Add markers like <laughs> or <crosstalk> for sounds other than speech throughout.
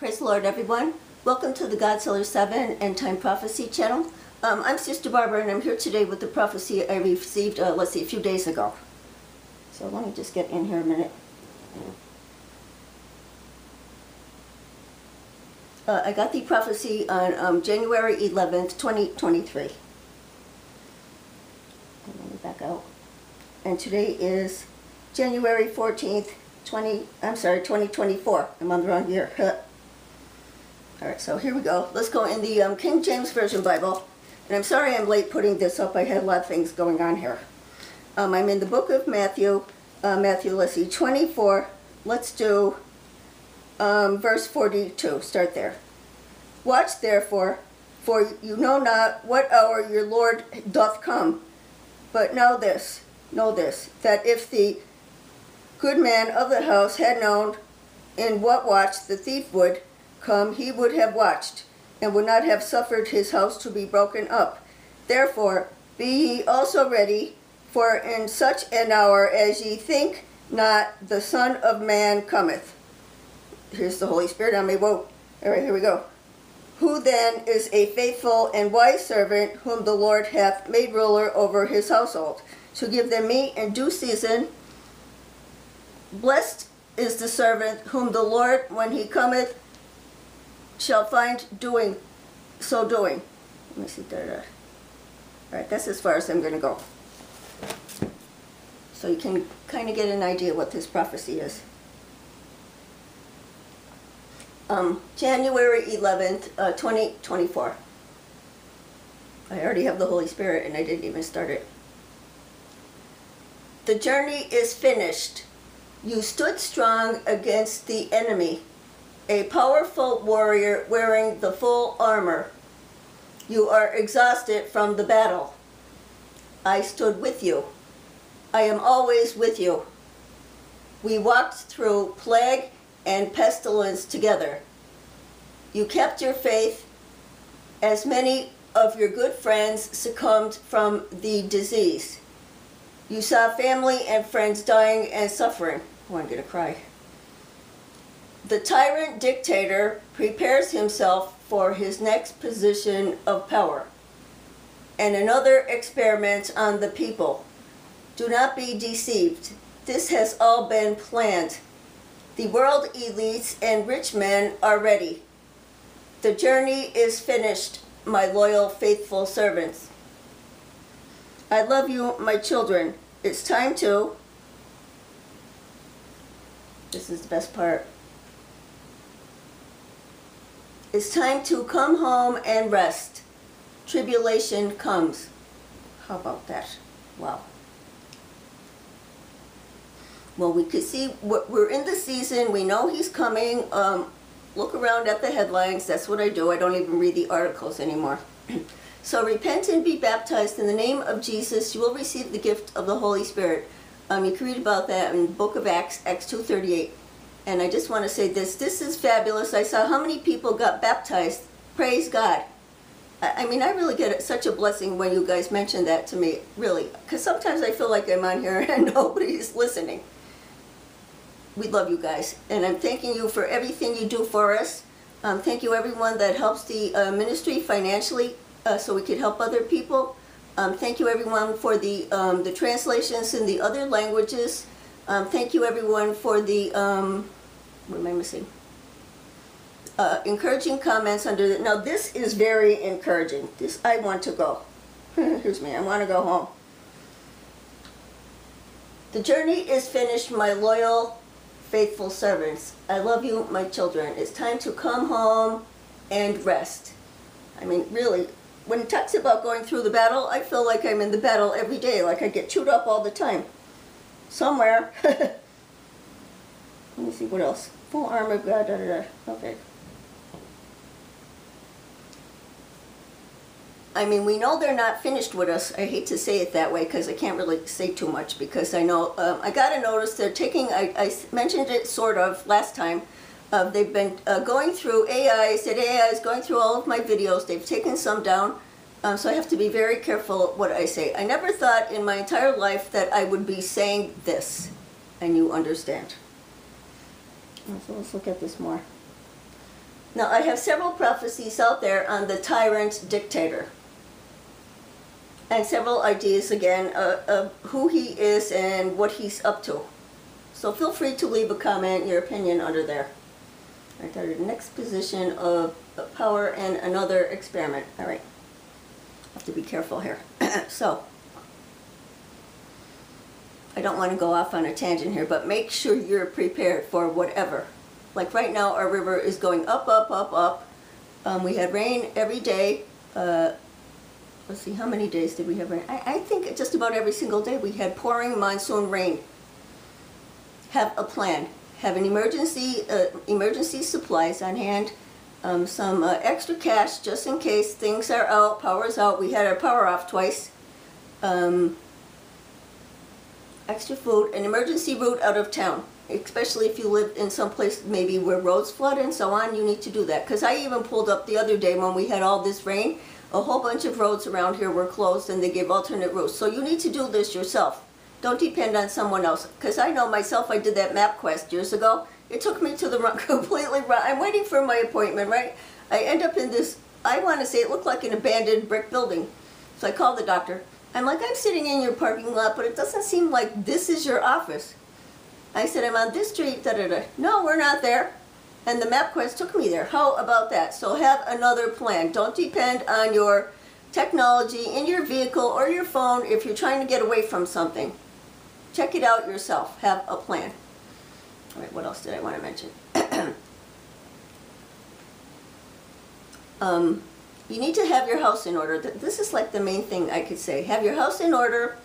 Praise the Lord, everyone. Welcome to the God's Healer 7 End Time Prophecy channel. Um, I'm Sister Barbara, and I'm here today with the prophecy I received, uh, let's see, a few days ago. So let me just get in here a minute. Uh, I got the prophecy on um, January 11th, 2023. And let me back out. And today is January 14th, 20, I'm sorry, 2024. I'm on the wrong year. <laughs> All right, so here we go. Let's go in the um, King James Version Bible. And I'm sorry I'm late putting this up. I had a lot of things going on here. Um, I'm in the book of Matthew. Uh, Matthew, let's see, 24. Let's do um, verse 42. Start there. Watch therefore, for you know not what hour your Lord doth come. But know this, know this, that if the good man of the house had known in what watch the thief would, come, he would have watched, and would not have suffered his house to be broken up. Therefore, be ye also ready, for in such an hour as ye think not, the Son of Man cometh. Here's the Holy Spirit on me. Whoa. All right, here we go. Who then is a faithful and wise servant whom the Lord hath made ruler over his household, to give them meat in due season? Blessed is the servant whom the Lord, when he cometh, shall find doing so doing. Let me see. Da, da. All right, that's as far as I'm going to go. So you can kind of get an idea what this prophecy is. Um, January 11th, uh, 2024. I already have the Holy Spirit and I didn't even start it. The journey is finished. You stood strong against the enemy a powerful warrior wearing the full armor. You are exhausted from the battle. I stood with you. I am always with you. We walked through plague and pestilence together. You kept your faith as many of your good friends succumbed from the disease. You saw family and friends dying and suffering. Oh, I'm going to cry. The tyrant dictator prepares himself for his next position of power. And another experiment on the people. Do not be deceived. This has all been planned. The world elites and rich men are ready. The journey is finished, my loyal, faithful servants. I love you, my children. It's time to. This is the best part. It's time to come home and rest. Tribulation comes. How about that? Wow. Well, we could see we're in the season. We know he's coming. Um, look around at the headlines. That's what I do. I don't even read the articles anymore. <clears throat> so repent and be baptized in the name of Jesus. You will receive the gift of the Holy Spirit. Um, you can read about that in the book of Acts, Acts 2.38. And I just want to say this. This is fabulous. I saw how many people got baptized. Praise God. I, mean, I really get such a blessing when you guys mention that to me, really. Because sometimes I feel like I'm on here <laughs> and nobody's listening. We love you guys. And I'm thanking you for everything you do for us. Um, thank you everyone that helps the uh, ministry financially uh, so we could help other people. Um, thank you everyone for the, um, the translations in the other languages. Um, thank you everyone for the, um, what am I missing? Uh, encouraging comments under the, now this is very encouraging. This, I want to go. <laughs> Here's me, I want to go home. The journey is finished, my loyal, faithful servants. I love you, my children. It's time to come home and rest. I mean, really, when it talks about going through the battle, I feel like I'm in the battle every day, like I get chewed up all the time somewhere. <laughs> Let me see what else. Full armor of God. Da, da, da. Okay. I mean, we know they're not finished with us. I hate to say it that way because I can't really say too much because I know um, I got to notice they're taking. I, I mentioned it sort of last time. Uh, they've been uh, going through AI. I said AI is going through all of my videos. They've taken some down. Um, so I have to be very careful what I say. I never thought in my entire life that I would be saying this, and you understand. So let's look at this more. Now, I have several prophecies out there on the tyrant dictator. And several ideas again uh, of who he is and what he's up to. So feel free to leave a comment, your opinion under there. All right, the next position of power and another experiment. All right, have to be careful here. <clears throat> so, I don't want to go off on a tangent here, but make sure you're prepared for whatever. Like right now, our river is going up, up, up, up. Um, we had rain every day. Uh, let's see, how many days did we have rain? I, I think just about every single day we had pouring monsoon rain. Have a plan. Have an emergency uh, emergency supplies on hand. Um, some uh, extra cash just in case things are out, power's out. We had our power off twice. Um, extra food, an emergency route out of town, especially if you live in some place maybe where roads flood and so on, you need to do that. Because I even pulled up the other day when we had all this rain, a whole bunch of roads around here were closed and they gave alternate routes. So you need to do this yourself. Don't depend on someone else. Because I know myself, I did that MapQuest years ago. It took me to the wrong, <laughs> completely wrong. I'm waiting for my appointment, right? I end up in this, I want to say it looked like an abandoned brick building. So I called the doctor. I'm like, I'm sitting in your parking lot, but it doesn't seem like this is your office. I said, I'm on this street, da da da. No, we're not there. And the MapQuest took me there. How about that? So have another plan. Don't depend on your technology in your vehicle or your phone if you're trying to get away from something. Check it out yourself. Have a plan. All right, what else did I want to mention? <clears throat> um, you need to have your house in order. This is like the main thing I could say. Have your house in order.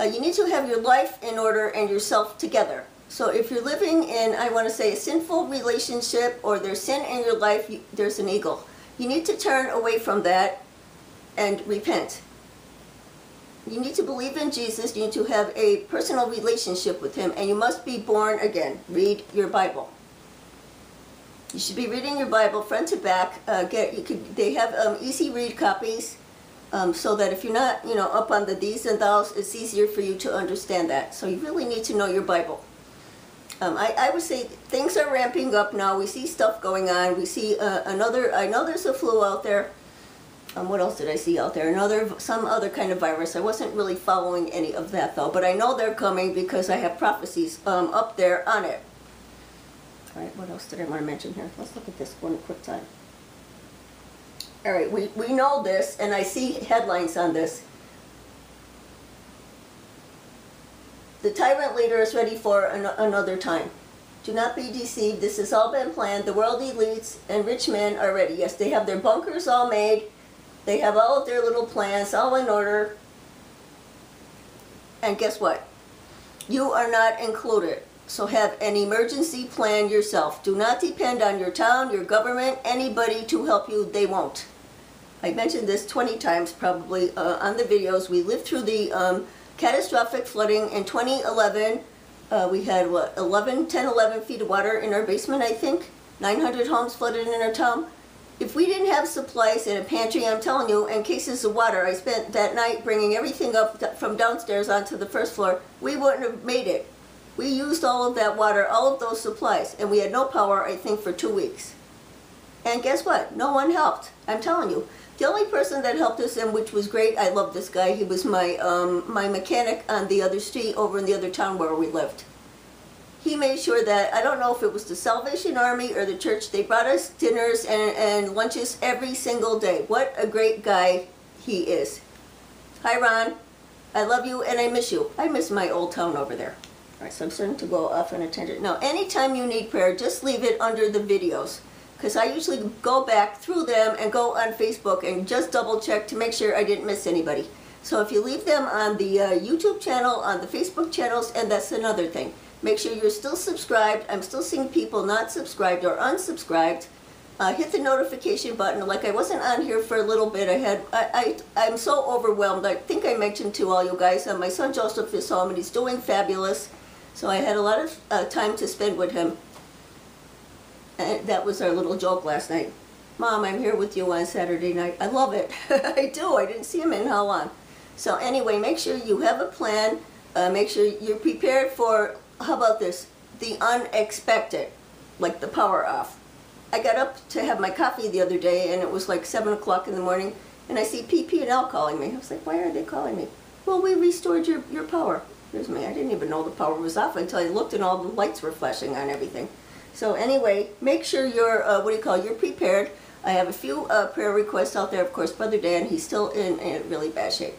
Uh, you need to have your life in order and yourself together. So if you're living in, I want to say, a sinful relationship or there's sin in your life, you, there's an eagle. You need to turn away from that and repent. You need to believe in Jesus. You need to have a personal relationship with Him, and you must be born again. Read your Bible. You should be reading your Bible front to back. Uh, get you could they have um, easy read copies, um, so that if you're not you know up on the these and thous, it's easier for you to understand that. So you really need to know your Bible. Um, I, I would say things are ramping up now. We see stuff going on. We see uh, another. I know there's a flu out there. Um, what else did I see out there? Another, some other kind of virus. I wasn't really following any of that though, but I know they're coming because I have prophecies um, up there on it. All right, what else did I want to mention here? Let's look at this one quick time. All right, we, we know this, and I see headlines on this. The tyrant leader is ready for an, another time. Do not be deceived. This has all been planned. The world elites and rich men are ready. Yes, they have their bunkers all made. They have all of their little plans all in order. And guess what? You are not included. So have an emergency plan yourself. Do not depend on your town, your government, anybody to help you. They won't. I mentioned this 20 times probably uh, on the videos. We lived through the um, catastrophic flooding in 2011. Uh, we had, what, 11, 10, 11 feet of water in our basement, I think. 900 homes flooded in our town. If we didn't have supplies in a pantry, I'm telling you, and cases of water, I spent that night bringing everything up from downstairs onto the first floor, we wouldn't have made it. We used all of that water, all of those supplies, and we had no power, I think, for two weeks. And guess what? No one helped. I'm telling you. The only person that helped us, and which was great, I love this guy. He was my um, my mechanic on the other street over in the other town where we lived. He made sure that, I don't know if it was the Salvation Army or the church, they brought us dinners and, and lunches every single day. What a great guy he is. Hi, Ron. I love you and I miss you. I miss my old town over there. All right, so I'm starting to go off on a tangent. Now, anytime you need prayer, just leave it under the videos because I usually go back through them and go on Facebook and just double check to make sure I didn't miss anybody. So if you leave them on the uh, YouTube channel, on the Facebook channels, and that's another thing. Make sure you're still subscribed. I'm still seeing people not subscribed or unsubscribed. Uh, hit the notification button. Like I wasn't on here for a little bit. I had I, I I'm so overwhelmed. I think I mentioned to all you guys. Uh, my son Joseph is home and he's doing fabulous. So I had a lot of uh, time to spend with him. And that was our little joke last night. Mom, I'm here with you on Saturday night. I love it. <laughs> I do. I didn't see him in how long. So anyway, make sure you have a plan. Uh, make sure you're prepared for, how about this, the unexpected, like the power off. I got up to have my coffee the other day, and it was like seven o'clock in the morning, and I see PP and L calling me. I was like, why are they calling me? Well, we restored your your power. Here's me. I didn't even know the power was off until I looked, and all the lights were flashing on everything. So anyway, make sure you're uh, what do you call? You're prepared. I have a few uh, prayer requests out there. Of course, Brother Dan, he's still in, in really bad shape.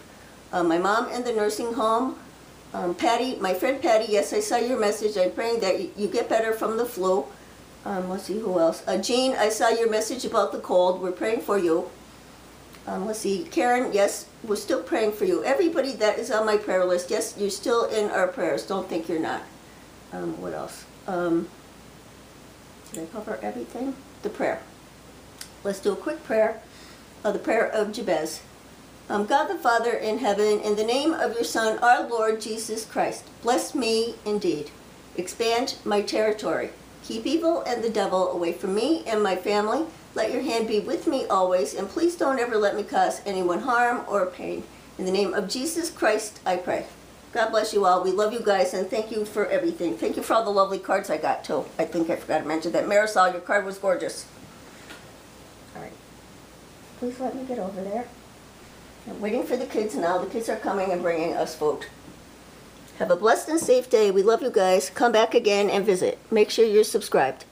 Uh, my mom in the nursing home. Um, Patty, my friend Patty, yes, I saw your message. I'm praying that you, get better from the flu. Um, let's see who else. Uh, Jean, I saw your message about the cold. We're praying for you. Um, let's see. Karen, yes, we're still praying for you. Everybody that is on my prayer list, yes, you're still in our prayers. Don't think you're not. Um, what else? Um, did I cover everything? The prayer. Let's do a quick prayer. Uh, the prayer of Jabez. Um, God the Father in heaven, in the name of your Son, our Lord Jesus Christ, bless me indeed. Expand my territory. Keep evil and the devil away from me and my family. Let your hand be with me always, and please don't ever let me cause anyone harm or pain. In the name of Jesus Christ, I pray. God bless you all. We love you guys, and thank you for everything. Thank you for all the lovely cards I got, too. I think I forgot to mention that. Marisol, your card was gorgeous. All right. Please let me get over there. I'm waiting for the kids now. The kids are coming and bringing us food. Have a blessed and safe day. We love you guys. Come back again and visit. Make sure you're subscribed.